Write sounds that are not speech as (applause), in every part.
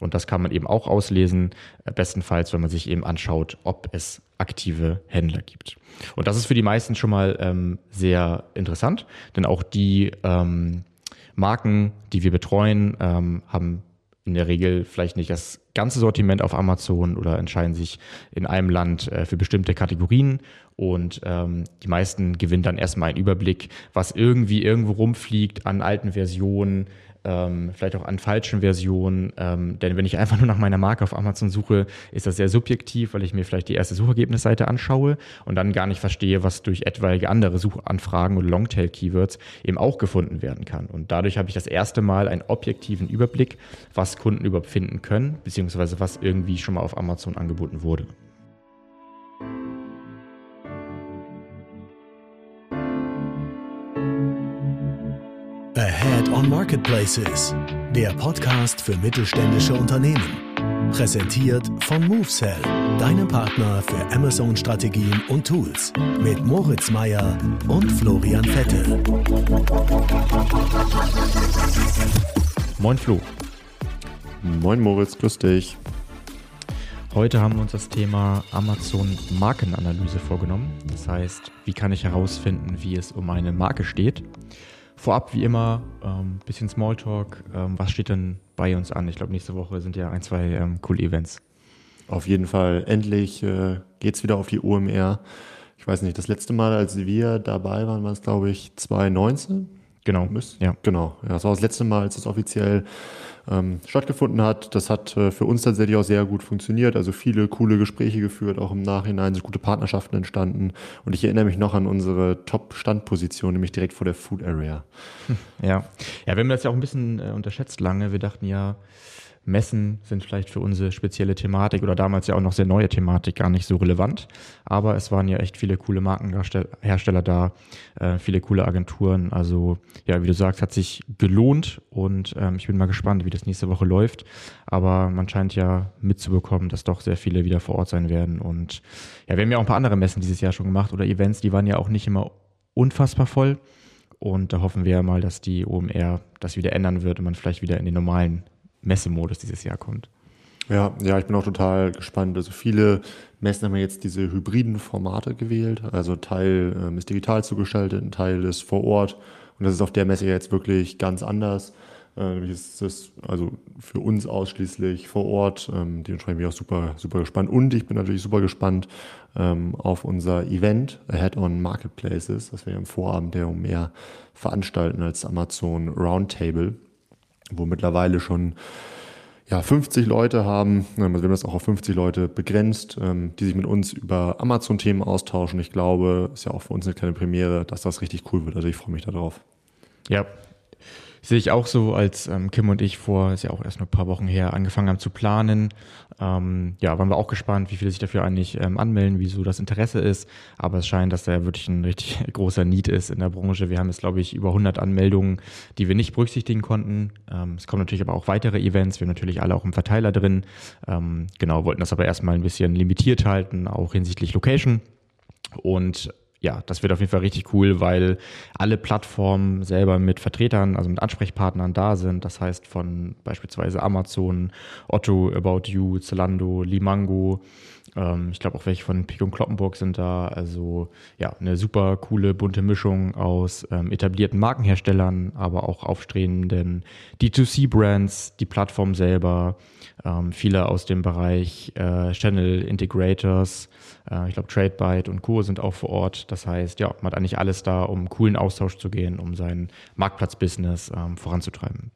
Und das kann man eben auch auslesen, äh, bestenfalls, wenn man sich eben anschaut, ob es aktive Händler gibt. Und das ist für die meisten schon mal ähm, sehr interessant, denn auch die ähm, Marken, die wir betreuen, ähm, haben in der Regel vielleicht nicht das ganze Sortiment auf Amazon oder entscheiden sich in einem Land äh, für bestimmte Kategorien und ähm, die meisten gewinnen dann erstmal einen Überblick, was irgendwie irgendwo rumfliegt an alten Versionen, ähm, vielleicht auch an falschen Versionen. Ähm, denn wenn ich einfach nur nach meiner Marke auf Amazon suche, ist das sehr subjektiv, weil ich mir vielleicht die erste Suchergebnisseite anschaue und dann gar nicht verstehe, was durch etwaige andere Suchanfragen und Longtail-Keywords eben auch gefunden werden kann. Und dadurch habe ich das erste Mal einen objektiven Überblick, was Kunden überhaupt finden können, beziehungsweise was irgendwie schon mal auf Amazon angeboten wurde. Ahead on Marketplaces, der Podcast für mittelständische Unternehmen. Präsentiert von MoveSell, deinem Partner für Amazon-Strategien und Tools. Mit Moritz Meyer und Florian Vettel. Moin Flo. Moin Moritz, grüß dich. Heute haben wir uns das Thema Amazon Markenanalyse vorgenommen. Das heißt, wie kann ich herausfinden, wie es um eine Marke steht? Vorab wie immer ähm, bisschen Smalltalk. Ähm, was steht denn bei uns an? Ich glaube, nächste Woche sind ja ein, zwei ähm, coole Events. Auf jeden Fall. Endlich äh, es wieder auf die OMR. Ich weiß nicht, das letzte Mal, als wir dabei waren, war es, glaube ich, 2019. Genau. Ja. Genau. Ja, das war das letzte Mal, als es offiziell ähm, stattgefunden hat. Das hat äh, für uns tatsächlich auch sehr gut funktioniert. Also viele coole Gespräche geführt, auch im Nachhinein sind gute Partnerschaften entstanden. Und ich erinnere mich noch an unsere Top-Standposition, nämlich direkt vor der Food Area. Ja, ja, wir haben das ja auch ein bisschen äh, unterschätzt lange. Wir dachten ja, Messen sind vielleicht für unsere spezielle Thematik oder damals ja auch noch sehr neue Thematik gar nicht so relevant. Aber es waren ja echt viele coole Markenhersteller da, äh, viele coole Agenturen. Also ja, wie du sagst, hat sich gelohnt und ähm, ich bin mal gespannt, wie das nächste Woche läuft. Aber man scheint ja mitzubekommen, dass doch sehr viele wieder vor Ort sein werden. Und ja, wir haben ja auch ein paar andere Messen dieses Jahr schon gemacht oder Events, die waren ja auch nicht immer unfassbar voll. Und da hoffen wir ja mal, dass die OMR das wieder ändern wird und man vielleicht wieder in den normalen Messemodus dieses Jahr kommt. Ja, ja, ich bin auch total gespannt. Also viele Messen haben jetzt diese hybriden Formate gewählt. Also Teil ähm, ist digital zugeschaltet, ein Teil ist vor Ort. Und das ist auf der Messe jetzt wirklich ganz anders. Äh, nämlich ist das also für uns ausschließlich vor Ort. Ähm, dementsprechend bin ich auch super, super gespannt. Und ich bin natürlich super gespannt ähm, auf unser Event Ahead on Marketplaces, das wir am Vorabend der mehr veranstalten als Amazon Roundtable wo mittlerweile schon ja, 50 Leute haben, also wir haben das auch auf 50 Leute begrenzt, ähm, die sich mit uns über Amazon-Themen austauschen. Ich glaube, ist ja auch für uns eine kleine Premiere, dass das richtig cool wird. Also ich freue mich darauf. Ja, sehe ich auch so, als ähm, Kim und ich vor, ist ja auch erst nur ein paar Wochen her, angefangen haben zu planen. Ähm, ja, waren wir auch gespannt, wie viele sich dafür eigentlich ähm, anmelden, wieso das Interesse ist. Aber es scheint, dass da wirklich ein richtig (laughs) großer Need ist in der Branche. Wir haben jetzt, glaube ich, über 100 Anmeldungen, die wir nicht berücksichtigen konnten. Ähm, es kommen natürlich aber auch weitere Events. Wir haben natürlich alle auch im Verteiler drin. Ähm, genau, wollten das aber erstmal ein bisschen limitiert halten, auch hinsichtlich Location. Und ja, das wird auf jeden Fall richtig cool, weil alle Plattformen selber mit Vertretern, also mit Ansprechpartnern da sind. Das heißt von beispielsweise Amazon, Otto, About You, Zalando, Limango. Ähm, ich glaube auch welche von Pico und Kloppenburg sind da. Also ja, eine super coole, bunte Mischung aus ähm, etablierten Markenherstellern, aber auch aufstrebenden D2C-Brands, die Plattform selber, ähm, viele aus dem Bereich äh, Channel Integrators, äh, ich glaube TradeByte und Co. sind auch vor Ort. Das heißt, ja, man hat eigentlich alles da, um coolen Austausch zu gehen, um sein Marktplatzbusiness ähm, voranzutreiben.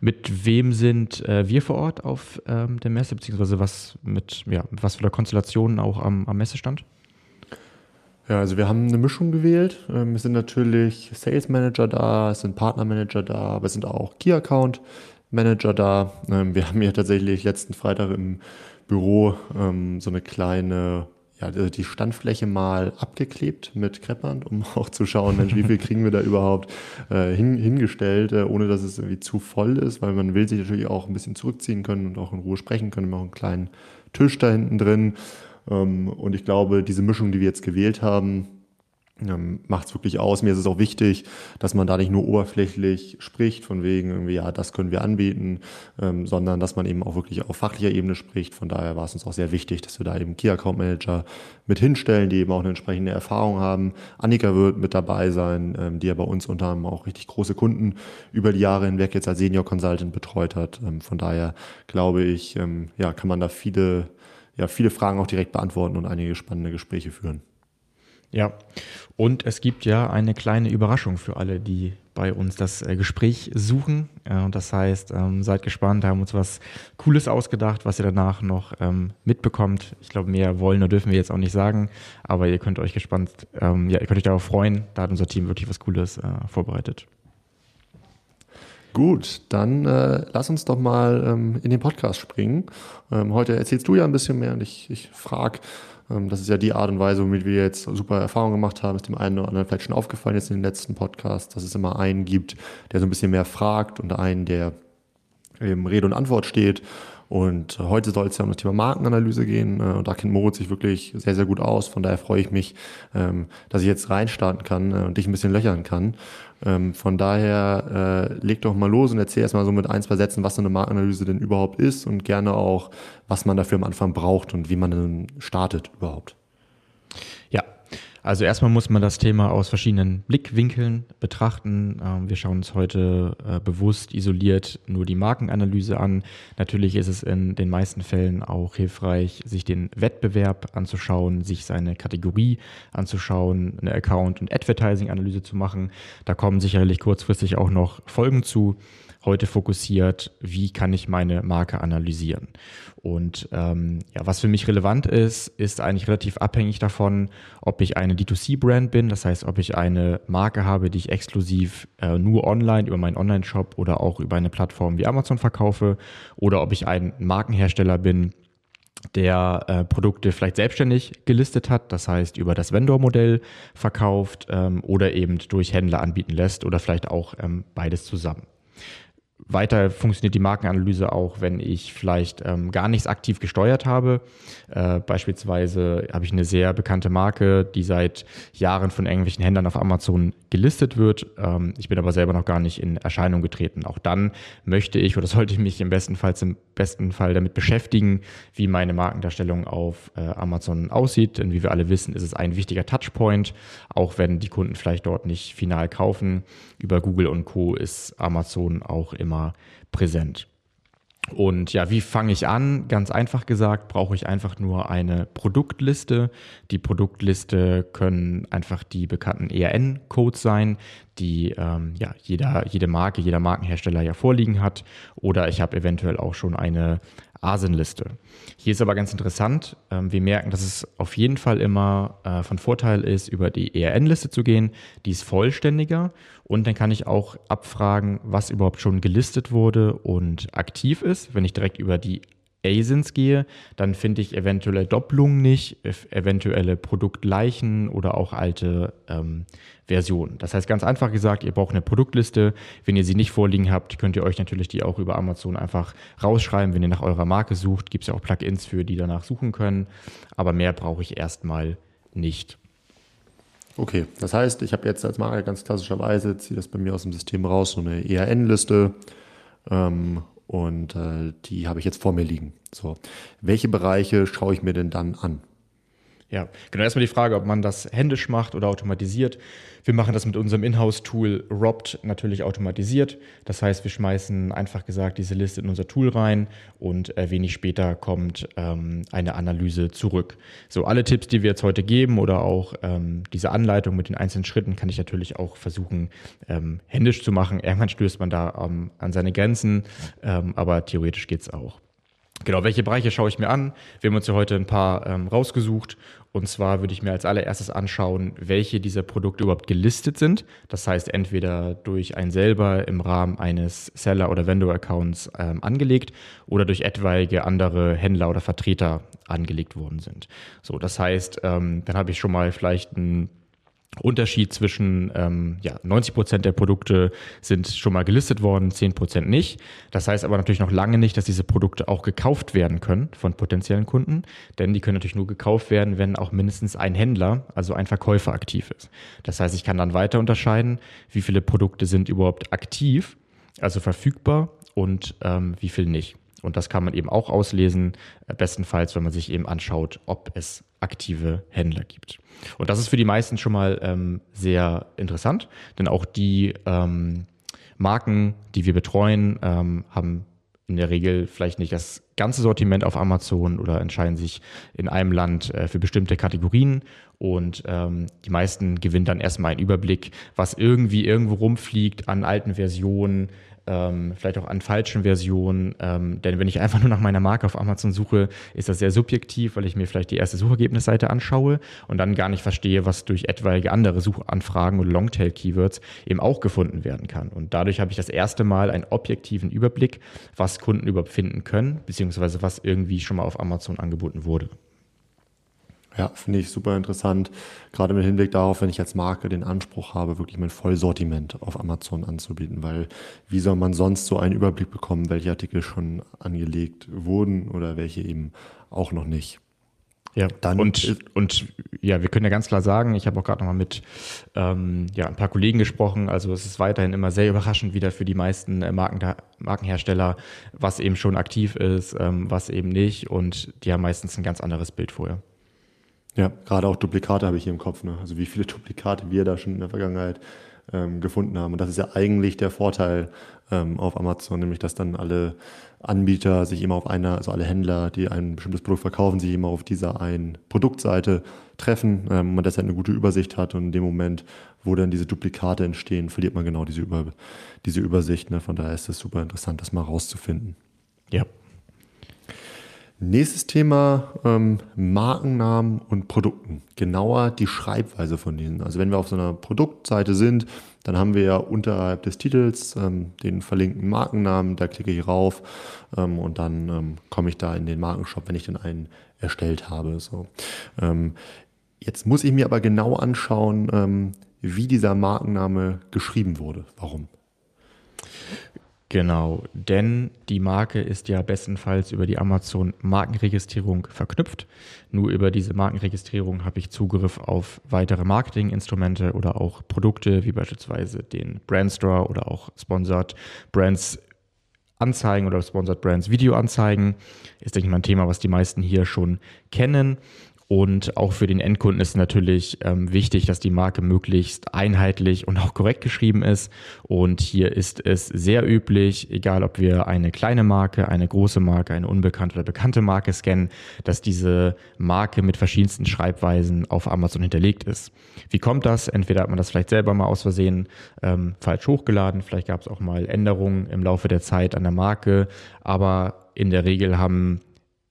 Mit wem sind äh, wir vor Ort auf ähm, der Messe, beziehungsweise was mit, ja, was für Konstellationen auch am, am Messestand? Ja, also wir haben eine Mischung gewählt. Ähm, es sind natürlich Sales Manager da, es sind Partner Manager da, aber es sind auch Key Account Manager da. Ähm, wir (laughs) haben hier tatsächlich letzten Freitag im Büro ähm, so eine kleine, ja, die Standfläche mal abgeklebt mit Kreppband, um (laughs) auch zu schauen, Mensch, wie viel kriegen wir da überhaupt äh, hin, hingestellt, äh, ohne dass es irgendwie zu voll ist, weil man will sich natürlich auch ein bisschen zurückziehen können und auch in Ruhe sprechen können. Wir haben auch einen kleinen Tisch da hinten drin. Ähm, und ich glaube, diese Mischung, die wir jetzt gewählt haben, ähm, macht es wirklich aus. Mir ist es auch wichtig, dass man da nicht nur oberflächlich spricht, von wegen irgendwie, ja, das können wir anbieten, ähm, sondern dass man eben auch wirklich auf fachlicher Ebene spricht. Von daher war es uns auch sehr wichtig, dass wir da eben Key Account Manager mit hinstellen, die eben auch eine entsprechende Erfahrung haben. Annika wird mit dabei sein, ähm, die ja bei uns unter anderem auch richtig große Kunden über die Jahre hinweg jetzt als Senior Consultant betreut hat. Ähm, von daher glaube ich, ähm, ja, kann man da viele, ja, viele Fragen auch direkt beantworten und einige spannende Gespräche führen. Ja, und es gibt ja eine kleine Überraschung für alle, die bei uns das äh, Gespräch suchen. Äh, das heißt, ähm, seid gespannt, haben uns was Cooles ausgedacht, was ihr danach noch ähm, mitbekommt. Ich glaube, mehr wollen oder dürfen wir jetzt auch nicht sagen, aber ihr könnt euch gespannt, ähm, ja, ihr könnt euch darauf freuen. Da hat unser Team wirklich was Cooles äh, vorbereitet. Gut, dann äh, lass uns doch mal ähm, in den Podcast springen. Ähm, heute erzählst du ja ein bisschen mehr und ich, ich frage, das ist ja die Art und Weise, womit wir jetzt super Erfahrungen gemacht haben. Ist dem einen oder anderen vielleicht schon aufgefallen jetzt in den letzten Podcasts, dass es immer einen gibt, der so ein bisschen mehr fragt und einen, der eben Rede und Antwort steht. Und heute soll es ja um das Thema Markenanalyse gehen. Äh, und da kennt Moritz sich wirklich sehr, sehr gut aus. Von daher freue ich mich, ähm, dass ich jetzt reinstarten kann äh, und dich ein bisschen löchern kann. Ähm, von daher äh, leg doch mal los und erzähl erstmal so mit ein, zwei Sätzen, was so eine Markenanalyse denn überhaupt ist und gerne auch, was man dafür am Anfang braucht und wie man dann startet überhaupt. Also erstmal muss man das Thema aus verschiedenen Blickwinkeln betrachten. Ähm, wir schauen uns heute äh, bewusst isoliert nur die Markenanalyse an. Natürlich ist es in den meisten Fällen auch hilfreich, sich den Wettbewerb anzuschauen, sich seine Kategorie anzuschauen, eine Account- und Advertising-Analyse zu machen. Da kommen sicherlich kurzfristig auch noch Folgen zu heute fokussiert, wie kann ich meine Marke analysieren. Und ähm, ja, was für mich relevant ist, ist eigentlich relativ abhängig davon, ob ich eine D2C-Brand bin, das heißt, ob ich eine Marke habe, die ich exklusiv äh, nur online über meinen Online-Shop oder auch über eine Plattform wie Amazon verkaufe, oder ob ich ein Markenhersteller bin, der äh, Produkte vielleicht selbstständig gelistet hat, das heißt über das Vendor-Modell verkauft ähm, oder eben durch Händler anbieten lässt oder vielleicht auch ähm, beides zusammen. Weiter funktioniert die Markenanalyse auch, wenn ich vielleicht ähm, gar nichts aktiv gesteuert habe. Äh, beispielsweise habe ich eine sehr bekannte Marke, die seit Jahren von irgendwelchen Händlern auf Amazon gelistet wird. Ähm, ich bin aber selber noch gar nicht in Erscheinung getreten. Auch dann möchte ich oder (laughs) sollte ich mich im besten Fall im besten Fall damit beschäftigen, wie meine Markendarstellung auf äh, Amazon aussieht. Denn wie wir alle wissen, ist es ein wichtiger Touchpoint, auch wenn die Kunden vielleicht dort nicht final kaufen. Über Google und Co. ist Amazon auch immer präsent. Und ja, wie fange ich an? Ganz einfach gesagt, brauche ich einfach nur eine Produktliste. Die Produktliste können einfach die bekannten ERN-Codes sein, die ähm, ja, jeder, jede Marke, jeder Markenhersteller ja vorliegen hat. Oder ich habe eventuell auch schon eine ASIN-Liste. Hier ist aber ganz interessant, ähm, wir merken, dass es auf jeden Fall immer äh, von Vorteil ist, über die ERN-Liste zu gehen. Die ist vollständiger und dann kann ich auch abfragen, was überhaupt schon gelistet wurde und aktiv ist. Wenn ich direkt über die ASINs gehe, dann finde ich eventuelle Doppelungen nicht, eventuelle Produktleichen oder auch alte ähm, Versionen. Das heißt ganz einfach gesagt, ihr braucht eine Produktliste. Wenn ihr sie nicht vorliegen habt, könnt ihr euch natürlich die auch über Amazon einfach rausschreiben. Wenn ihr nach eurer Marke sucht, gibt es ja auch Plugins für, die danach suchen können. Aber mehr brauche ich erstmal nicht. Okay, das heißt, ich habe jetzt als Marke ganz klassischerweise, ziehe das bei mir aus dem System raus, so eine ERN-Liste ähm, und äh, die habe ich jetzt vor mir liegen. So, welche Bereiche schaue ich mir denn dann an? Ja, genau. Erstmal die Frage, ob man das händisch macht oder automatisiert. Wir machen das mit unserem Inhouse-Tool Robt natürlich automatisiert. Das heißt, wir schmeißen einfach gesagt diese Liste in unser Tool rein und äh, wenig später kommt ähm, eine Analyse zurück. So, alle Tipps, die wir jetzt heute geben oder auch ähm, diese Anleitung mit den einzelnen Schritten, kann ich natürlich auch versuchen, ähm, händisch zu machen. Irgendwann stößt man da ähm, an seine Grenzen, ähm, aber theoretisch geht es auch. Genau, welche Bereiche schaue ich mir an? Wir haben uns ja heute ein paar ähm, rausgesucht und zwar würde ich mir als allererstes anschauen, welche dieser Produkte überhaupt gelistet sind. Das heißt, entweder durch ein selber im Rahmen eines Seller- oder Vendor-Accounts ähm, angelegt oder durch etwaige andere Händler oder Vertreter angelegt worden sind. So, das heißt, ähm, dann habe ich schon mal vielleicht ein Unterschied zwischen ähm, ja, 90 Prozent der Produkte sind schon mal gelistet worden, 10 Prozent nicht. Das heißt aber natürlich noch lange nicht, dass diese Produkte auch gekauft werden können von potenziellen Kunden, denn die können natürlich nur gekauft werden, wenn auch mindestens ein Händler, also ein Verkäufer aktiv ist. Das heißt, ich kann dann weiter unterscheiden, wie viele Produkte sind überhaupt aktiv, also verfügbar und ähm, wie viel nicht. Und das kann man eben auch auslesen, äh, bestenfalls, wenn man sich eben anschaut, ob es aktive Händler gibt. Und das ist für die meisten schon mal ähm, sehr interessant, denn auch die ähm, Marken, die wir betreuen, ähm, haben in der Regel vielleicht nicht das ganze Sortiment auf Amazon oder entscheiden sich in einem Land äh, für bestimmte Kategorien und ähm, die meisten gewinnen dann erstmal einen Überblick, was irgendwie irgendwo rumfliegt an alten Versionen, ähm, vielleicht auch an falschen Versionen. Ähm, denn wenn ich einfach nur nach meiner Marke auf Amazon suche, ist das sehr subjektiv, weil ich mir vielleicht die erste Suchergebnisseite anschaue und dann gar nicht verstehe, was durch etwaige andere Suchanfragen oder Longtail-Keywords eben auch gefunden werden kann. Und dadurch habe ich das erste Mal einen objektiven Überblick, was Kunden überhaupt finden können, beziehungsweise was irgendwie schon mal auf Amazon angeboten wurde. Ja, finde ich super interessant. Gerade mit Hinblick darauf, wenn ich als Marke den Anspruch habe, wirklich mein Vollsortiment auf Amazon anzubieten, weil wie soll man sonst so einen Überblick bekommen, welche Artikel schon angelegt wurden oder welche eben auch noch nicht? Ja, dann und, und ja, wir können ja ganz klar sagen, ich habe auch gerade nochmal mit ähm, ja, ein paar Kollegen gesprochen, also es ist weiterhin immer sehr überraschend wieder für die meisten äh, Marken, Markenhersteller, was eben schon aktiv ist, ähm, was eben nicht und die haben meistens ein ganz anderes Bild vorher. Ja, gerade auch Duplikate habe ich hier im Kopf. Ne? Also wie viele (laughs) Duplikate wir da schon in der Vergangenheit ähm, gefunden haben. Und das ist ja eigentlich der Vorteil ähm, auf Amazon, nämlich dass dann alle Anbieter sich immer auf einer, also alle Händler, die ein bestimmtes Produkt verkaufen, sich immer auf dieser einen Produktseite treffen, ähm, man deshalb eine gute Übersicht hat und in dem Moment, wo dann diese Duplikate entstehen, verliert man genau diese, Über diese Übersicht. Ne? Von daher ist es super interessant, das mal rauszufinden. Ja, Nächstes Thema, ähm, Markennamen und Produkten. Genauer die Schreibweise von diesen. Also wenn wir auf so einer Produktseite sind, dann haben wir ja unterhalb des Titels ähm, den verlinkten Markennamen, da klicke ich rauf ähm, und dann ähm, komme ich da in den Markenshop, wenn ich den einen erstellt habe. So. Ähm, jetzt muss ich mir aber genau anschauen, ähm, wie dieser Markenname geschrieben wurde. Warum? Genau, denn die Marke ist ja bestenfalls über die Amazon Markenregistrierung verknüpft. Nur über diese Markenregistrierung habe ich Zugriff auf weitere Marketinginstrumente oder auch Produkte, wie beispielsweise den Brandstore oder auch Sponsored Brands Anzeigen oder Sponsored Brands Videoanzeigen. Ist, denke ich mal, ein Thema, was die meisten hier schon kennen. Und auch für den Endkunden ist natürlich ähm, wichtig, dass die Marke möglichst einheitlich und auch korrekt geschrieben ist. Und hier ist es sehr üblich, egal ob wir eine kleine Marke, eine große Marke, eine unbekannte oder bekannte Marke scannen, dass diese Marke mit verschiedensten Schreibweisen auf Amazon hinterlegt ist. Wie kommt das? Entweder hat man das vielleicht selber mal aus Versehen ähm, falsch hochgeladen, vielleicht gab es auch mal Änderungen im Laufe der Zeit an der Marke, aber in der Regel haben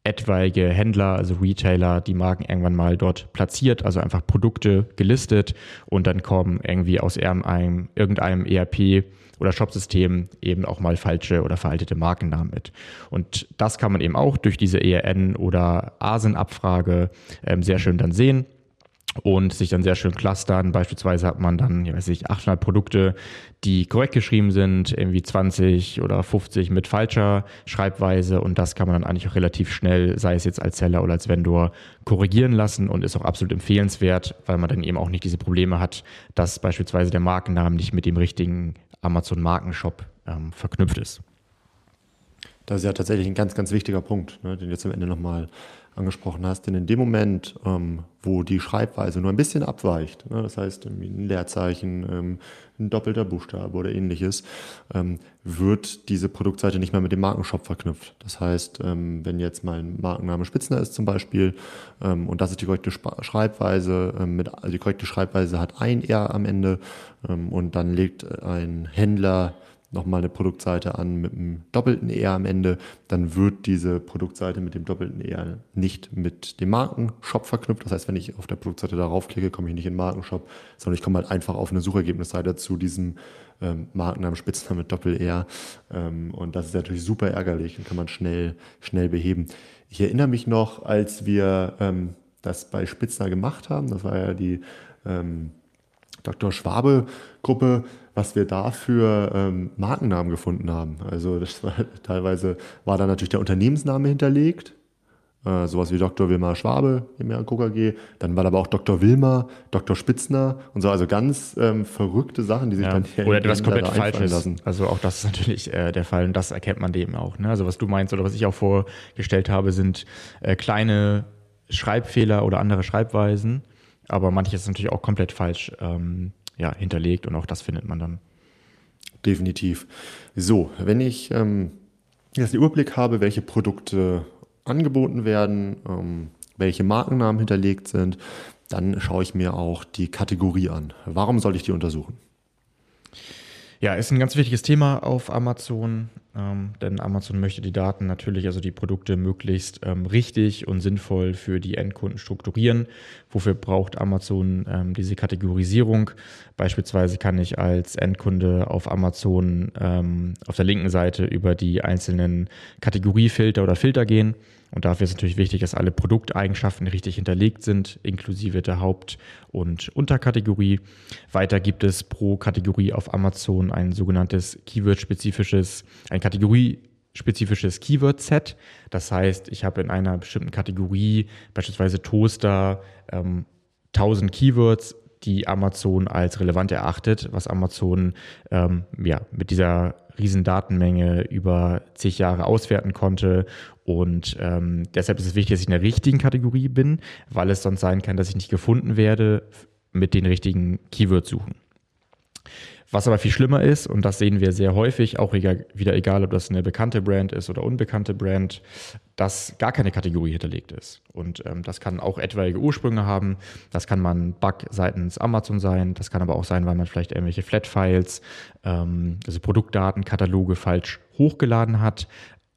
etwaige Händler, also Retailer, die Marken irgendwann mal dort platziert, also einfach Produkte gelistet und dann kommen irgendwie aus irgendeinem, irgendeinem ERP oder Shopsystem eben auch mal falsche oder veraltete Markennamen mit. Und das kann man eben auch durch diese ERN oder ASIN-Abfrage ähm, sehr schön dann sehen und sich dann sehr schön clustern. Beispielsweise hat man dann, ja weiß ich, 800 Produkte, die korrekt geschrieben sind, irgendwie 20 oder 50 mit falscher Schreibweise und das kann man dann eigentlich auch relativ schnell, sei es jetzt als Seller oder als Vendor, korrigieren lassen und ist auch absolut empfehlenswert, weil man dann eben auch nicht diese Probleme hat, dass beispielsweise der Markennamen nicht mit dem richtigen Amazon Markenshop ähm, verknüpft ist. Das ist ja tatsächlich ein ganz, ganz wichtiger Punkt, ne, den jetzt am Ende nochmal angesprochen hast. Denn in dem Moment, ähm, wo die Schreibweise nur ein bisschen abweicht, ne, das heißt ein Leerzeichen, ähm, ein doppelter Buchstabe oder ähnliches, ähm, wird diese Produktseite nicht mehr mit dem Markenshop verknüpft. Das heißt, ähm, wenn jetzt mein Markenname Spitzner ist zum Beispiel ähm, und das ist die korrekte Schreibweise, ähm, mit, also die korrekte Schreibweise hat ein R am Ende und dann legt ein Händler nochmal eine Produktseite an mit einem doppelten ER am Ende, dann wird diese Produktseite mit dem doppelten ER nicht mit dem Markenshop verknüpft. Das heißt, wenn ich auf der Produktseite darauf klicke, komme ich nicht in den Markenshop, sondern ich komme halt einfach auf eine Suchergebnisseite zu diesem ähm, Markennamen, Spitznamen mit Doppel-R. Ähm, und das ist natürlich super ärgerlich und kann man schnell, schnell beheben. Ich erinnere mich noch, als wir ähm, das bei Spitzner gemacht haben, das war ja die ähm, Dr. Schwabe Gruppe, was wir da für ähm, Markennamen gefunden haben. Also das war, (laughs) teilweise war da natürlich der Unternehmensname hinterlegt, äh, sowas wie Dr. Wilmar Schwabe im KKG. Dann war da aber auch Dr. Wilmar, Dr. Spitzner und so, also ganz ähm, verrückte Sachen, die sich ja. dann hier Oder etwas komplett Falsches. Lassen. Also auch das ist natürlich äh, der Fall und das erkennt man dem auch. Ne? Also was du meinst oder was ich auch vorgestellt habe, sind äh, kleine Schreibfehler oder andere Schreibweisen, aber manches ist natürlich auch komplett falsch ähm, ja, hinterlegt und auch das findet man dann. Definitiv. So, wenn ich ähm, jetzt den Überblick habe, welche Produkte angeboten werden, ähm, welche Markennamen hinterlegt sind, dann schaue ich mir auch die Kategorie an. Warum soll ich die untersuchen? Ja, ist ein ganz wichtiges Thema auf Amazon, ähm, denn Amazon möchte die Daten natürlich, also die Produkte möglichst ähm, richtig und sinnvoll für die Endkunden strukturieren. Wofür braucht Amazon ähm, diese Kategorisierung? Beispielsweise kann ich als Endkunde auf Amazon ähm, auf der linken Seite über die einzelnen Kategoriefilter oder Filter gehen und dafür ist natürlich wichtig, dass alle Produkteigenschaften richtig hinterlegt sind, inklusive der Haupt- und Unterkategorie. Weiter gibt es pro Kategorie auf Amazon ein sogenanntes Keyword-spezifisches, ein Kategorie-spezifisches Keyword-Set. Das heißt, ich habe in einer bestimmten Kategorie, beispielsweise Toaster, ähm, 1000 Keywords, die Amazon als relevant erachtet, was Amazon ähm, ja, mit dieser riesen Datenmenge über zig Jahre auswerten konnte. Und ähm, deshalb ist es wichtig, dass ich in der richtigen Kategorie bin, weil es sonst sein kann, dass ich nicht gefunden werde mit den richtigen Keywords suchen. Was aber viel schlimmer ist, und das sehen wir sehr häufig, auch wieder egal, ob das eine bekannte Brand ist oder unbekannte Brand, dass gar keine Kategorie hinterlegt ist. Und ähm, das kann auch etwaige Ursprünge haben. Das kann man Bug seitens Amazon sein. Das kann aber auch sein, weil man vielleicht irgendwelche Flat-Files, ähm, also Produktdatenkataloge falsch hochgeladen hat.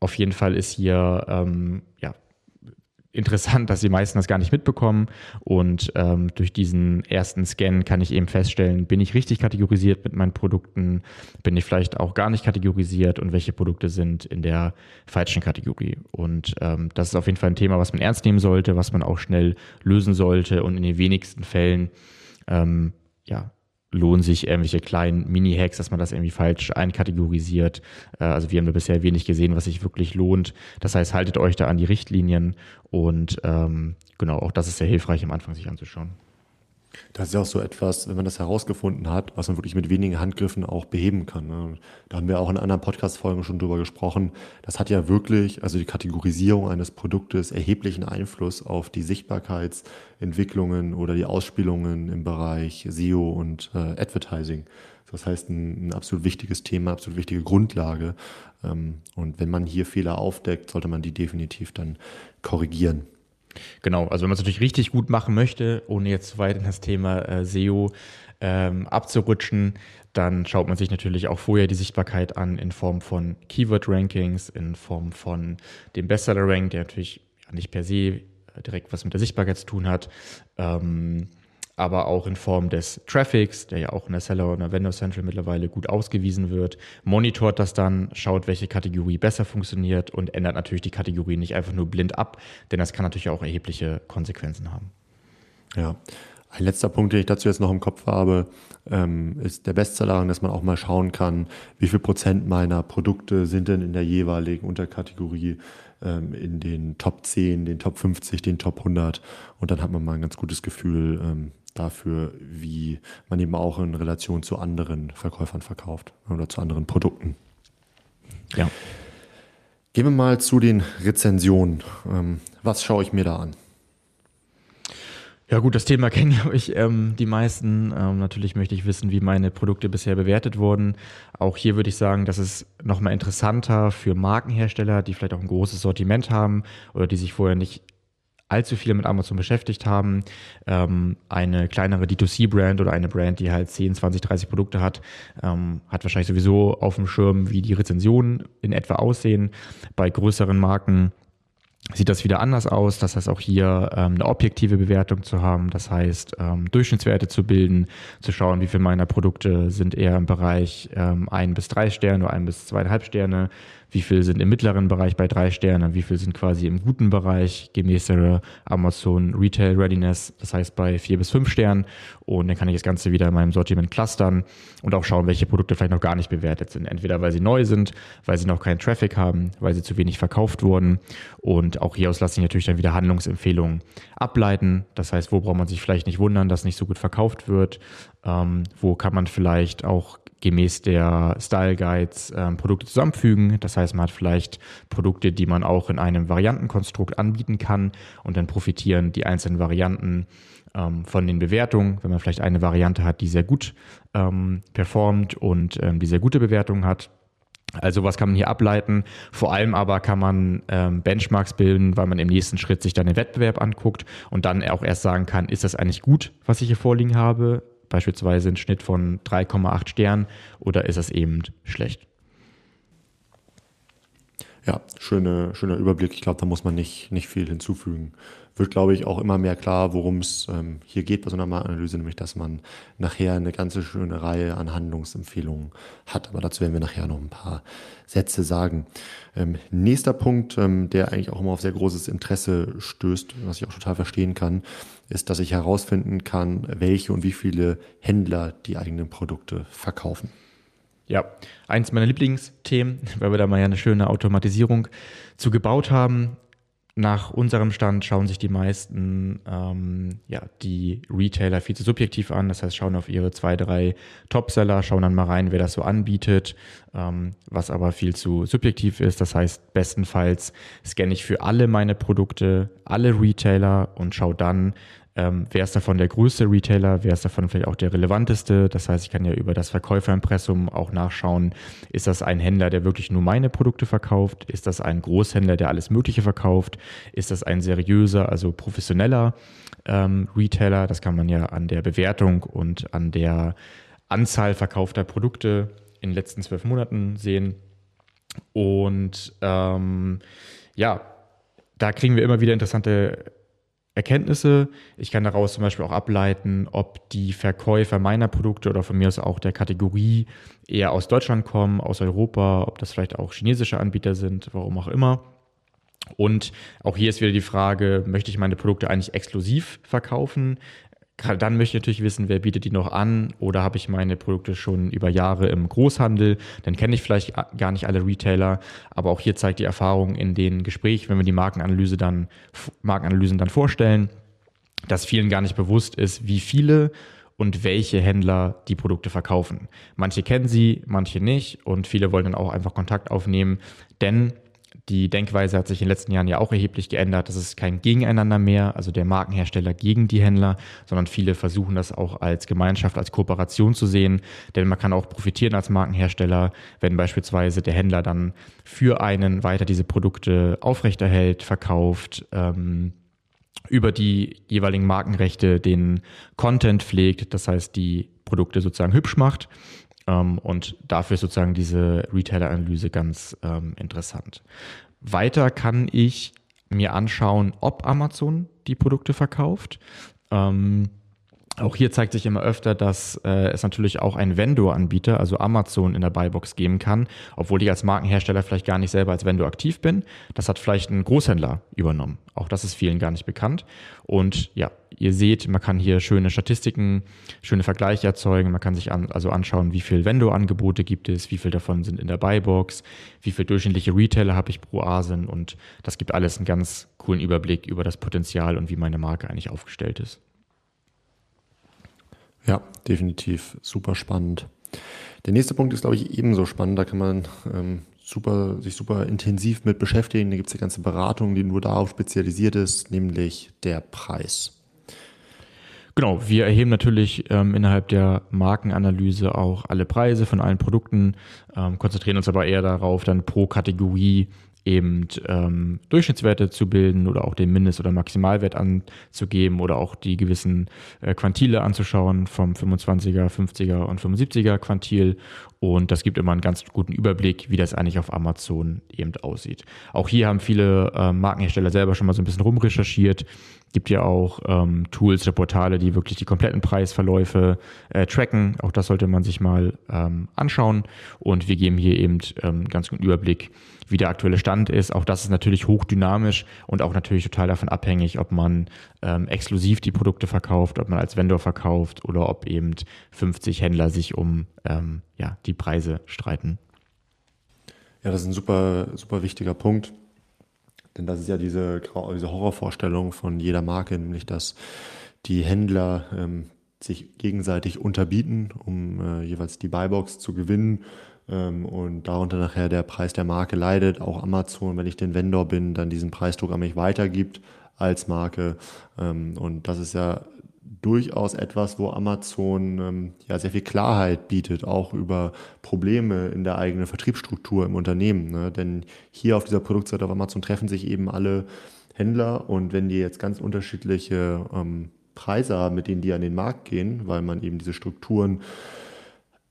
Auf jeden Fall ist hier ähm, ja, interessant, dass die meisten das gar nicht mitbekommen. Und ähm, durch diesen ersten Scan kann ich eben feststellen, bin ich richtig kategorisiert mit meinen Produkten, bin ich vielleicht auch gar nicht kategorisiert und welche Produkte sind in der falschen Kategorie. Und ähm, das ist auf jeden Fall ein Thema, was man ernst nehmen sollte, was man auch schnell lösen sollte und in den wenigsten Fällen ähm, ja, lohnen sich irgendwelche kleinen Mini-Hacks, dass man das irgendwie falsch einkategorisiert. Äh, also wir haben da bisher wenig gesehen, was sich wirklich lohnt. Das heißt, haltet euch da an die Richtlinien und ähm, genau, auch das ist sehr hilfreich am Anfang sich anzuschauen. Das ist ja auch so etwas, wenn man das herausgefunden hat, was man wirklich mit wenigen Handgriffen auch beheben kann. Ne? Da haben wir auch in anderen Podcast-Folgen schon drüber gesprochen. Das hat ja wirklich, also die Kategorisierung eines Produktes, erheblichen Einfluss auf die Sichtbarkeitsentwicklungen oder die Ausspielungen im Bereich SEO und äh, Advertising. Das heißt, ein, ein, absolut wichtiges Thema, absolut wichtige Grundlage. Ähm, und wenn man hier Fehler aufdeckt, sollte man die definitiv dann korrigieren. Genau, also wenn man es natürlich richtig gut machen möchte, ohne jetzt zu weit in das Thema äh, SEO ähm, abzurutschen, dann schaut man sich natürlich auch vorher die Sichtbarkeit an in Form von Keyword-Rankings, in Form von dem Bestseller-Rank, der natürlich nicht per se äh, direkt was mit der Sichtbarkeit zu tun hat. Ähm, aber auch in Form des Traffics, der ja auch in der Seller und Vendor Central mittlerweile gut ausgewiesen wird, monitort das dann, schaut, welche Kategorie besser funktioniert und ändert natürlich die Kategorie nicht einfach nur blind ab, denn das kann natürlich auch erhebliche Konsequenzen haben. Ja. Ein letzter Punkt, den ich dazu jetzt noch im Kopf habe, ähm, ist der Bestseller, dass man auch mal schauen kann, wie viel Prozent meiner Produkte sind denn in der jeweiligen Unterkategorie ähm, in den Top 10, den Top 50, den Top 100 und dann hat man mal ein ganz gutes Gefühl, ähm, dafür, wie man eben auch in Relation zu anderen Verkäufern verkauft oder zu anderen Produkten. Ja. Gehen wir mal zu den Rezensionen. Ähm, was schaue ich mir da an? Ja gut, das Thema (laughs) kennen ja ich ähm, die meisten. Ähm, natürlich möchte ich wissen, wie meine Produkte bisher bewertet wurden. Auch hier würde ich sagen, das ist nochmal interessanter für Markenhersteller, die vielleicht auch ein großes Sortiment haben oder die sich vorher nicht allzu viele mit Amazon beschäftigt haben. Ähm, eine kleinere D2C-Brand oder eine Brand, die halt 10, 20, 30 Produkte hat, ähm, hat wahrscheinlich sowieso auf dem Schirm, wie die Rezensionen in etwa aussehen. Bei größeren Marken sieht das wieder anders aus. Das heißt auch hier ähm, eine objektive Bewertung zu haben. Das heißt ähm, Durchschnittswerte zu bilden, zu schauen, wie viele meiner Produkte sind eher im Bereich ähm, ein bis drei Sterne oder ein bis zweieinhalb Sterne, wie viel sind im mittleren Bereich bei drei Sternen, wie viel sind quasi im guten Bereich gemäß der Amazon Retail Readiness, das heißt bei vier bis fünf Sternen. Und dann kann ich das Ganze wieder in meinem Sortiment clustern und auch schauen, welche Produkte vielleicht noch gar nicht bewertet sind. Entweder weil sie neu sind, weil sie noch keinen Traffic haben, weil sie zu wenig verkauft wurden. Und auch hieraus lasse ich natürlich dann wieder Handlungsempfehlungen ableiten. Das heißt, wo braucht man sich vielleicht nicht wundern, dass nicht so gut verkauft wird? Ähm, wo kann man vielleicht auch gemäß der Style Guides ähm, Produkte zusammenfügen. Das heißt, man hat vielleicht Produkte, die man auch in einem Variantenkonstrukt anbieten kann und dann profitieren die einzelnen Varianten ähm, von den Bewertungen. Wenn man vielleicht eine Variante hat, die sehr gut ähm, performt und ähm, die sehr gute Bewertungen hat, also was kann man hier ableiten? Vor allem aber kann man ähm, Benchmarks bilden, weil man im nächsten Schritt sich dann den Wettbewerb anguckt und dann auch erst sagen kann, ist das eigentlich gut, was ich hier vorliegen habe? Beispielsweise ein Schnitt von 3,8 Sternen oder ist es eben schlecht? Ja, schöne, schöner Überblick. Ich glaube, da muss man nicht, nicht viel hinzufügen. Wird, glaube ich, auch immer mehr klar, worum es ähm, hier geht bei so einer Marktanalyse, nämlich dass man nachher eine ganze schöne Reihe an Handlungsempfehlungen hat. Aber dazu werden wir nachher noch ein paar Sätze sagen. Ähm, nächster Punkt, ähm, der eigentlich auch immer auf sehr großes Interesse stößt, was ich auch total verstehen kann, ist, dass ich herausfinden kann, welche und wie viele Händler die eigenen Produkte verkaufen. Ja, eins meiner Lieblingsthemen, (laughs) weil wir da mal ja eine schöne Automatisierung zu gebaut haben. Nach unserem Stand schauen sich die meisten ähm, ja, die Retailer viel zu subjektiv an. Das heißt, schauen auf ihre zwei, drei Topseller, schauen dann mal rein, wer das so anbietet, ähm, was aber viel zu subjektiv ist. Das heißt, bestenfalls scanne ich für alle meine Produkte, alle Retailer und schaue dann, ähm, wer ist davon der größte Retailer, wer ist davon vielleicht auch der relevanteste. Das heißt, ich kann ja über das Verkäuferimpressum auch nachschauen, ist das ein Händler, der wirklich nur meine Produkte verkauft? Ist das ein Großhändler, der alles Mögliche verkauft? Ist das ein seriöser, also professioneller ähm, Retailer? Das kann man ja an der Bewertung und an der Anzahl verkaufter Produkte in den letzten zwölf Monaten sehen. Und ähm, ja, da kriegen wir immer wieder interessante Erkenntnisse. Ich kann daraus zum Beispiel auch ableiten, ob die Verkäufer meiner Produkte oder von mir aus auch der Kategorie eher aus Deutschland kommen, aus Europa, ob das vielleicht auch chinesische Anbieter sind, warum auch immer. Und auch hier ist wieder die Frage, möchte ich meine Produkte eigentlich exklusiv verkaufen? Gerade dann möchte ich natürlich wissen, wer bietet die noch an oder habe ich meine Produkte schon über Jahre im Großhandel, dann kenne ich vielleicht gar nicht alle Retailer, aber auch hier zeigt die Erfahrung in den Gesprächen, wenn wir die Markenanalyse dann, Markenanalysen dann vorstellen, dass vielen gar nicht bewusst ist, wie viele und welche Händler die Produkte verkaufen. Manche kennen sie, manche nicht und viele wollen dann auch einfach Kontakt aufnehmen, denn die Denkweise hat sich in den letzten Jahren ja auch erheblich geändert. Das ist kein Gegeneinander mehr, also der Markenhersteller gegen die Händler, sondern viele versuchen das auch als Gemeinschaft, als Kooperation zu sehen. Denn man kann auch profitieren als Markenhersteller, wenn beispielsweise der Händler dann für einen weiter diese Produkte aufrechterhält, verkauft, ähm, über die jeweiligen Markenrechte den Content pflegt, das heißt die Produkte sozusagen hübsch macht ähm, und dafür ist sozusagen diese Retailer-Analyse ganz ähm, interessant. Weiter kann ich mir anschauen, ob Amazon die Produkte verkauft. Ähm, auch hier zeigt sich immer öfter, dass äh, es natürlich auch einen Vendor-Anbieter, also Amazon, in der Buybox geben kann, obwohl ich als Markenhersteller vielleicht gar nicht selber als Vendor aktiv bin. Das hat vielleicht ein Großhändler übernommen. Auch das ist vielen gar nicht bekannt. Und ja, ihr seht, man kann hier schöne Statistiken, schöne Vergleiche erzeugen. Man kann sich an, also anschauen, wie viel Vendor-Angebote gibt es, wie viel davon sind in der Buybox, wie viel durchschnittliche Retailer habe ich pro Asen. Und das gibt alles einen ganz coolen Überblick über das Potenzial und wie meine Marke eigentlich aufgestellt ist. Ja, definitiv super spannend. Der nächste Punkt ist, glaube ich, ebenso spannend. Da kann man ähm, super, sich super intensiv mit beschäftigen. Da gibt es die ganze Beratung, die nur darauf spezialisiert ist, nämlich der Preis. Genau, wir erheben natürlich ähm, innerhalb der Markenanalyse auch alle Preise von allen Produkten, ähm, konzentrieren uns aber eher darauf, dann pro Kategorie eben ähm, Durchschnittswerte zu bilden oder auch den Mindest- oder Maximalwert anzugeben oder auch die gewissen äh, Quantile anzuschauen vom 25er, 50er und 75er Quantil. Und das gibt immer einen ganz guten Überblick, wie das eigentlich auf Amazon eben aussieht. Auch hier haben viele äh, Markenhersteller selber schon mal so ein bisschen rumrecherchiert. Gibt ja auch ähm, Tools oder Portale, die wirklich die kompletten Preisverläufe äh, tracken. Auch das sollte man sich mal ähm, anschauen. Und wir geben hier eben ähm, ganz guten Überblick, wie der aktuelle Stand ist. Auch das ist natürlich hochdynamisch und auch natürlich total davon abhängig, ob man ähm, exklusiv die Produkte verkauft, ob man als Vendor verkauft oder ob eben 50 Händler sich um ähm, ja, die Preise streiten. Ja, das ist ein super, super wichtiger Punkt. Denn das ist ja diese, diese Horrorvorstellung von jeder Marke, nämlich dass die Händler ähm, sich gegenseitig unterbieten, um äh, jeweils die Buybox zu gewinnen ähm, und darunter nachher der Preis der Marke leidet. Auch Amazon, wenn ich den Vendor bin, dann diesen Preisdruck an mich weitergibt als Marke. Ähm, und das ist ja durchaus etwas, wo Amazon ähm, ja sehr viel Klarheit bietet, auch über Probleme in der eigenen Vertriebsstruktur im Unternehmen. Ne? Denn hier auf dieser Produktseite auf Amazon treffen sich eben alle Händler und wenn die jetzt ganz unterschiedliche ähm, Preise haben, mit denen die an den Markt gehen, weil man eben diese Strukturen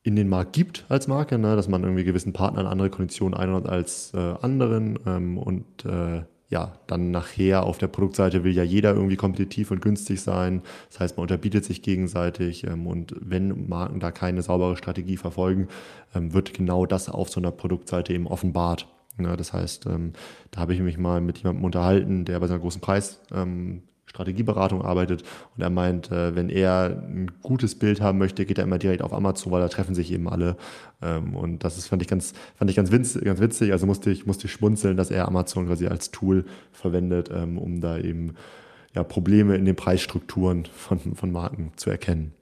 in den Markt gibt als Marke, ne? dass man irgendwie gewissen Partnern andere Konditionen einordnet als äh, anderen ähm, und äh, ja, dann nachher auf der Produktseite will ja jeder irgendwie kompetitiv und günstig sein. Das heißt, man unterbietet sich gegenseitig ähm, und wenn Marken da keine saubere Strategie verfolgen, ähm, wird genau das auf so einer Produktseite eben offenbart. Ja, das heißt, ähm, da habe ich mich mal mit jemandem unterhalten, der bei so einer großen Preis ähm, Strategieberatung arbeitet und er meint, äh, wenn er ein gutes Bild haben möchte, geht er immer direkt auf Amazon, weil da treffen sich eben alle. Ähm, und das ist, fand ich ganz, fand ich ganz, winz, ganz witzig. Also musste ich, musste schmunzeln, dass er Amazon quasi als Tool verwendet, ähm, um da eben ja, Probleme in den Preisstrukturen von, von Marken zu erkennen.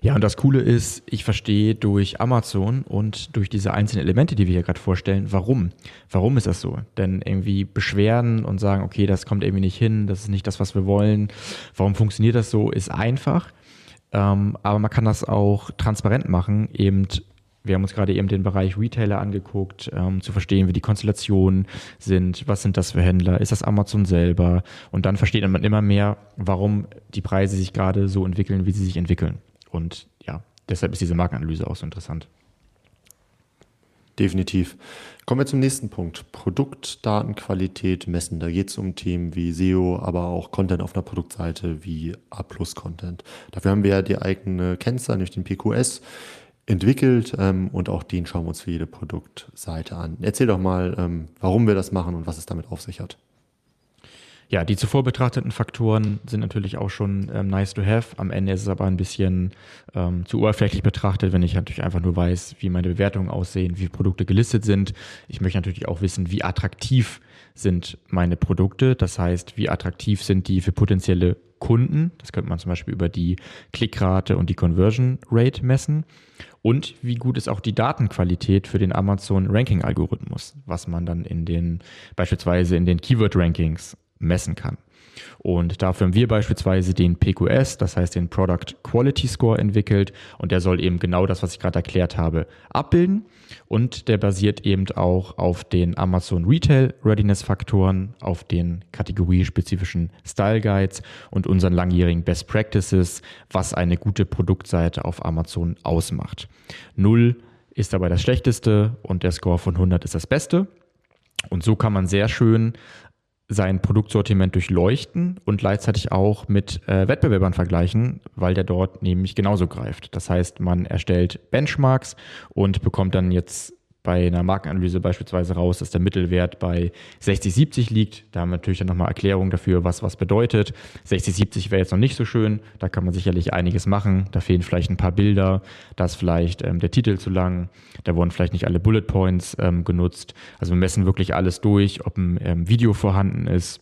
Ja, und das Coole ist, ich verstehe durch Amazon und durch diese einzelnen Elemente, die wir hier gerade vorstellen, warum. Warum ist das so? Denn irgendwie beschweren und sagen, okay, das kommt irgendwie nicht hin, das ist nicht das, was wir wollen. Warum funktioniert das so, ist einfach. Ähm, aber man kann das auch transparent machen, eben wir haben uns gerade eben den Bereich Retailer angeguckt, ähm, zu verstehen, wie die Konstellationen sind, was sind das für Händler, ist das Amazon selber und dann versteht man immer mehr, warum die Preise sich gerade so entwickeln, wie sie sich entwickeln. Und ja, deshalb ist diese Markenanalyse auch so interessant. Definitiv. Kommen wir zum nächsten Punkt. Produktdatenqualität messen. Da geht es um Themen wie SEO, aber auch Content auf einer Produktseite wie A-Plus-Content. Dafür haben wir ja die eigene Kennzahl, nämlich den PQS, entwickelt ähm, und auch den schauen wir uns für jede Produktseite an. Erzähl doch mal, ähm, warum wir das machen und was es damit auf sich hat. Ja, die zuvor betrachteten Faktoren sind natürlich auch schon ähm, nice to have. Am Ende ist es aber ein bisschen ähm, zu oberflächlich betrachtet, wenn ich natürlich einfach nur weiß, wie meine Bewertungen aussehen, wie Produkte gelistet sind. Ich möchte natürlich auch wissen, wie attraktiv sind meine Produkte. Das heißt, wie attraktiv sind die für potenzielle Kunden. Das könnte man zum Beispiel über die Klickrate und die Conversion Rate messen. Und wie gut ist auch die Datenqualität für den Amazon Ranking Algorithmus, was man dann in den, beispielsweise in den Keyword Rankings messen kann. Und dafür haben wir beispielsweise den PQS, das heißt den Product Quality Score entwickelt und der soll eben genau das, was ich gerade erklärt habe, abbilden und der basiert eben auch auf den Amazon Retail Readiness Faktoren, auf den kategoriespezifischen Style Guides und unseren langjährigen Best Practices, was eine gute Produktseite auf Amazon ausmacht. Null ist dabei das schlechteste und der Score von 100 ist das beste. Und so kann man sehr schön sein Produktsortiment durchleuchten und gleichzeitig auch mit äh, Wettbewerbern vergleichen, weil der dort nämlich genauso greift. Das heißt, man erstellt Benchmarks und bekommt dann jetzt bei einer Markenanalyse beispielsweise raus, dass der Mittelwert bei 60, 70 liegt. Da haben wir natürlich dann nochmal Erklärung dafür, was was bedeutet. 60, 70 wäre jetzt noch nicht so schön. Da kann man sicherlich einiges machen. Da fehlen vielleicht ein paar Bilder. Da ist vielleicht ähm, der Titel zu lang. Da wurden vielleicht nicht alle Bullet Points ähm, genutzt. Also wir messen wirklich alles durch, ob ein ähm, Video vorhanden ist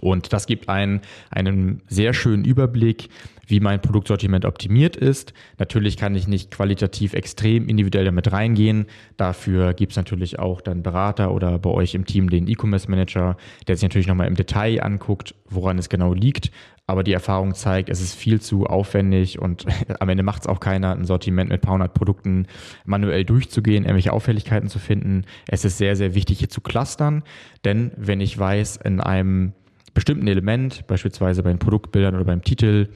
und das gibt einen, einen sehr schönen Überblick, wie mein Produktsortiment optimiert ist. Natürlich kann ich nicht qualitativ extrem individuell damit reingehen. Dafür gibt es natürlich auch dann Berater oder bei euch im Team den E-Commerce Manager, der sich natürlich nochmal im Detail anguckt, woran es genau liegt. Aber die Erfahrung zeigt, es ist viel zu aufwendig und (laughs) am Ende macht es auch keiner, ein Sortiment mit paar hundert Produkten manuell durchzugehen, irgendwelche Auffälligkeiten zu finden. Es ist sehr, sehr wichtig, hier zu clustern, denn wenn ich weiß, in einem bestimmten Element, beispielsweise bei den Produktbildern oder beim Titel,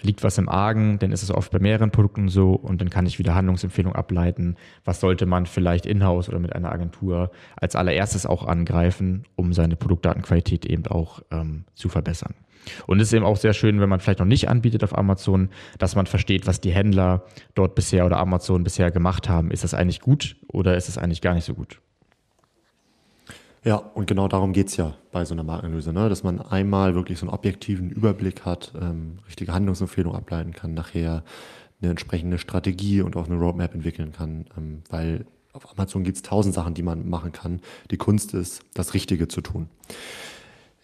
liegt was im Argen, dann ist es oft bei mehreren Produkten so und dann kann ich wieder Handlungsempfehlungen ableiten. Was sollte man vielleicht in-house oder mit einer Agentur als allererstes auch angreifen, um seine Produktdatenqualität eben auch ähm, zu verbessern. Und es ist eben auch sehr schön, wenn man vielleicht noch nicht anbietet auf Amazon, dass man versteht, was die Händler dort bisher oder Amazon bisher gemacht haben. Ist das eigentlich gut oder ist es eigentlich gar nicht so gut? Ja, und genau darum geht es ja bei so einer Markenanalyse, ne? dass man einmal wirklich so einen objektiven Überblick hat, ähm, richtige Handlungsempfehlungen ableiten kann, nachher eine entsprechende Strategie und auch eine Roadmap entwickeln kann, ähm, weil auf Amazon gibt es tausend Sachen, die man machen kann. Die Kunst ist, das Richtige zu tun.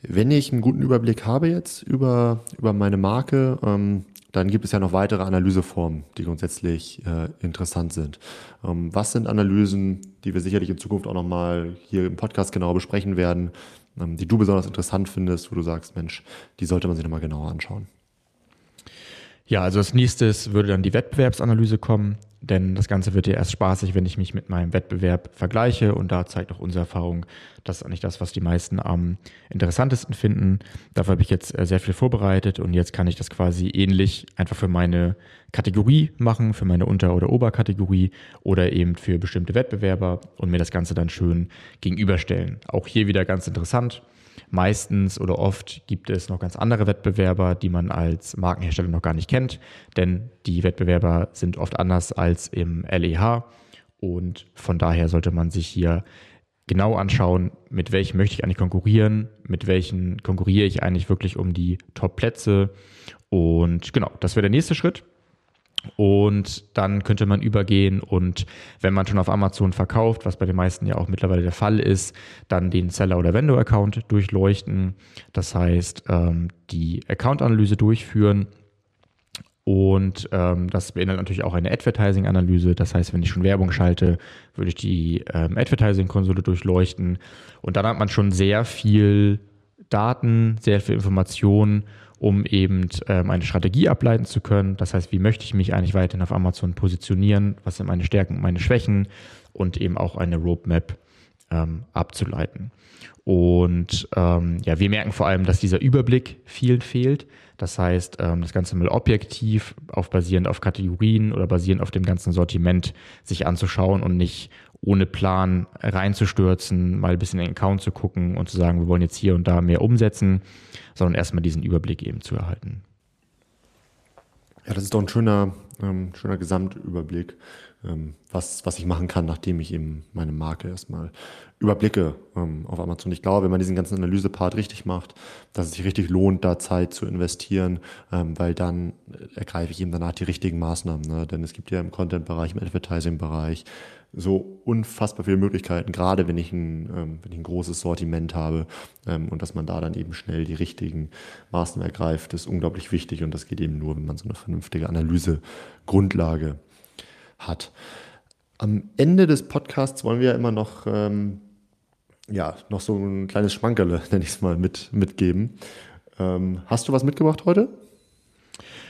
Wenn ich einen guten Überblick habe jetzt über, über meine Marke, ähm, dann gibt es ja noch weitere Analyseformen, die grundsätzlich äh, interessant sind. Ähm, was sind Analysen, die wir sicherlich in Zukunft auch nochmal hier im Podcast genau besprechen werden, ähm, die du besonders interessant findest, wo du sagst, Mensch, die sollte man sich nochmal genauer anschauen? Ja, also als nächstes würde dann die Wettbewerbsanalyse kommen, denn das Ganze wird ja erst spaßig, wenn ich mich mit meinem Wettbewerb vergleiche und da zeigt auch unsere Erfahrung, das ist eigentlich das, was die meisten am interessantesten finden. Dafür habe ich jetzt äh, sehr viel vorbereitet und jetzt kann ich das quasi ähnlich einfach für meine Kategorie machen, für meine Unter- oder Oberkategorie oder eben für bestimmte Wettbewerber und mir das Ganze dann schön gegenüberstellen. Auch hier wieder ganz interessant. Meistens oder oft gibt es noch ganz andere Wettbewerber, die man als Markenhersteller noch gar nicht kennt, denn die Wettbewerber sind oft anders als im LEH und von daher sollte man sich hier genau anschauen, mit welchen möchte ich eigentlich konkurrieren, mit welchen konkurriere ich eigentlich wirklich um die Top-Plätze und genau, das wäre der nächste Schritt. Und dann könnte man übergehen und wenn man schon auf Amazon verkauft, was bei den meisten ja auch mittlerweile der Fall ist, dann den Seller- oder Vendor-Account durchleuchten. Das heißt, ähm, die Account-Analyse durchführen. Und ähm, das beinhaltet natürlich auch eine Advertising-Analyse. Das heißt, wenn ich schon Werbung schalte, würde ich die ähm, Advertising-Konsole durchleuchten. Und dann hat man schon sehr viel Daten, sehr viel Informationen um eben ähm, eine Strategie ableiten zu können. Das heißt, wie möchte ich mich eigentlich weiterhin auf Amazon positionieren? Was sind meine Stärken und meine Schwächen? Und eben auch eine Roadmap ähm, abzuleiten. Und ähm, ja, wir merken vor allem, dass dieser Überblick vielen fehlt. Das heißt, ähm, das Ganze mal objektiv, auf basierend auf Kategorien oder basierend auf dem ganzen Sortiment sich anzuschauen und nicht ohne Plan reinzustürzen, mal ein bisschen in den Account zu gucken und zu sagen, wir wollen jetzt hier und da mehr umsetzen, sondern erstmal diesen Überblick eben zu erhalten. Ja, das ist doch ein schöner, ähm, schöner Gesamtüberblick, was, was ich machen kann, nachdem ich eben meine Marke erstmal überblicke ähm, auf Amazon. Ich glaube, wenn man diesen ganzen Analysepart richtig macht, dass es sich richtig lohnt, da Zeit zu investieren, ähm, weil dann ergreife ich eben danach die richtigen Maßnahmen. Ne? Denn es gibt ja im Content-Bereich, im Advertising-Bereich so unfassbar viele Möglichkeiten, gerade wenn ich ein, ähm, wenn ich ein großes Sortiment habe ähm, und dass man da dann eben schnell die richtigen Maßnahmen ergreift, ist unglaublich wichtig und das geht eben nur, wenn man so eine vernünftige Analysegrundlage hat. Am Ende des Podcasts wollen wir ja immer noch, ähm, ja, noch so ein kleines Schmankerle, (laughs) nenne ich es mal, mit, mitgeben. Ähm, hast du was mitgebracht heute?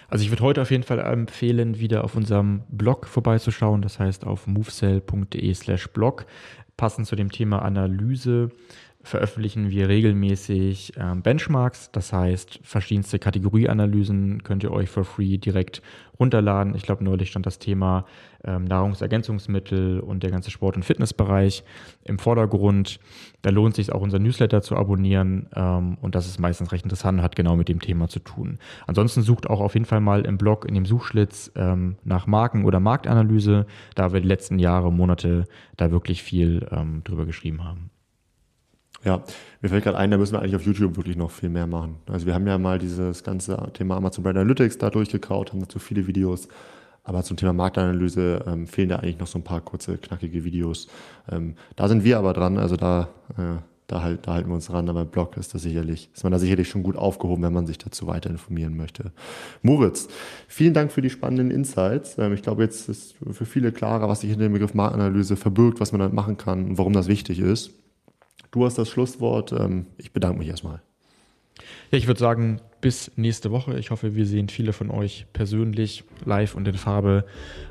Also ich würde heute auf jeden Fall empfehlen, wieder auf unserem Blog vorbeizuschauen. Das heißt auf movesell.de slash blog. Passend zu dem Thema Analyse veröffentlichen wir regelmäßig ähm, Benchmarks, das heißt verschiedenste Kategorieanalysen könnt ihr euch for free direkt runterladen. Ich glaube, neulich stand das Thema ähm, Nahrungsergänzungsmittel und der ganze Sport- und Fitnessbereich im Vordergrund. Da lohnt sich auch unser Newsletter zu abonnieren ähm, und das ist meistens recht interessant und hat genau mit dem Thema zu tun. Ansonsten sucht auch auf jeden Fall mal im Blog in dem Suchschlitz ähm, nach Marken- oder Marktanalyse, da wir die letzten Jahre, Monate da wirklich viel ähm, drüber geschrieben haben. Ja, mir fällt gerade ein, da müssen wir eigentlich auf YouTube wirklich noch viel mehr machen. Also wir haben ja mal dieses ganze Thema Amazon Brand Analytics da durchgekaut, haben dazu viele Videos. Aber zum Thema Marktanalyse ähm, fehlen da eigentlich noch so ein paar kurze, knackige Videos. Ähm, da sind wir aber dran, also da, äh, da, halt, da halten wir uns dran, aber Blog ist das sicherlich, ist man da sicherlich schon gut aufgehoben, wenn man sich dazu weiter informieren möchte. Moritz, vielen Dank für die spannenden Insights. Ähm, ich glaube, jetzt ist für viele klarer, was sich hinter dem Begriff Marktanalyse verbirgt, was man damit machen kann und warum das wichtig ist. Du hast das Schlusswort. Ähm, ich bedanke mich erstmal. Ja, ich würde sagen, bis nächste Woche. Ich hoffe, wir sehen viele von euch persönlich live und in Farbe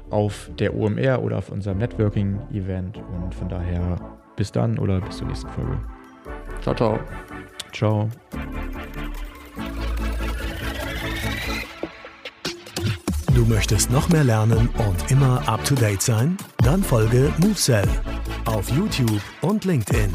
auf der OMR oder auf unserem Networking-Event. Und von daher bis dann oder bis zur nächsten Folge. Ciao, ciao. Ciao. Du möchtest noch mehr lernen und immer up to date sein? Dann folge MoveSell auf YouTube und LinkedIn.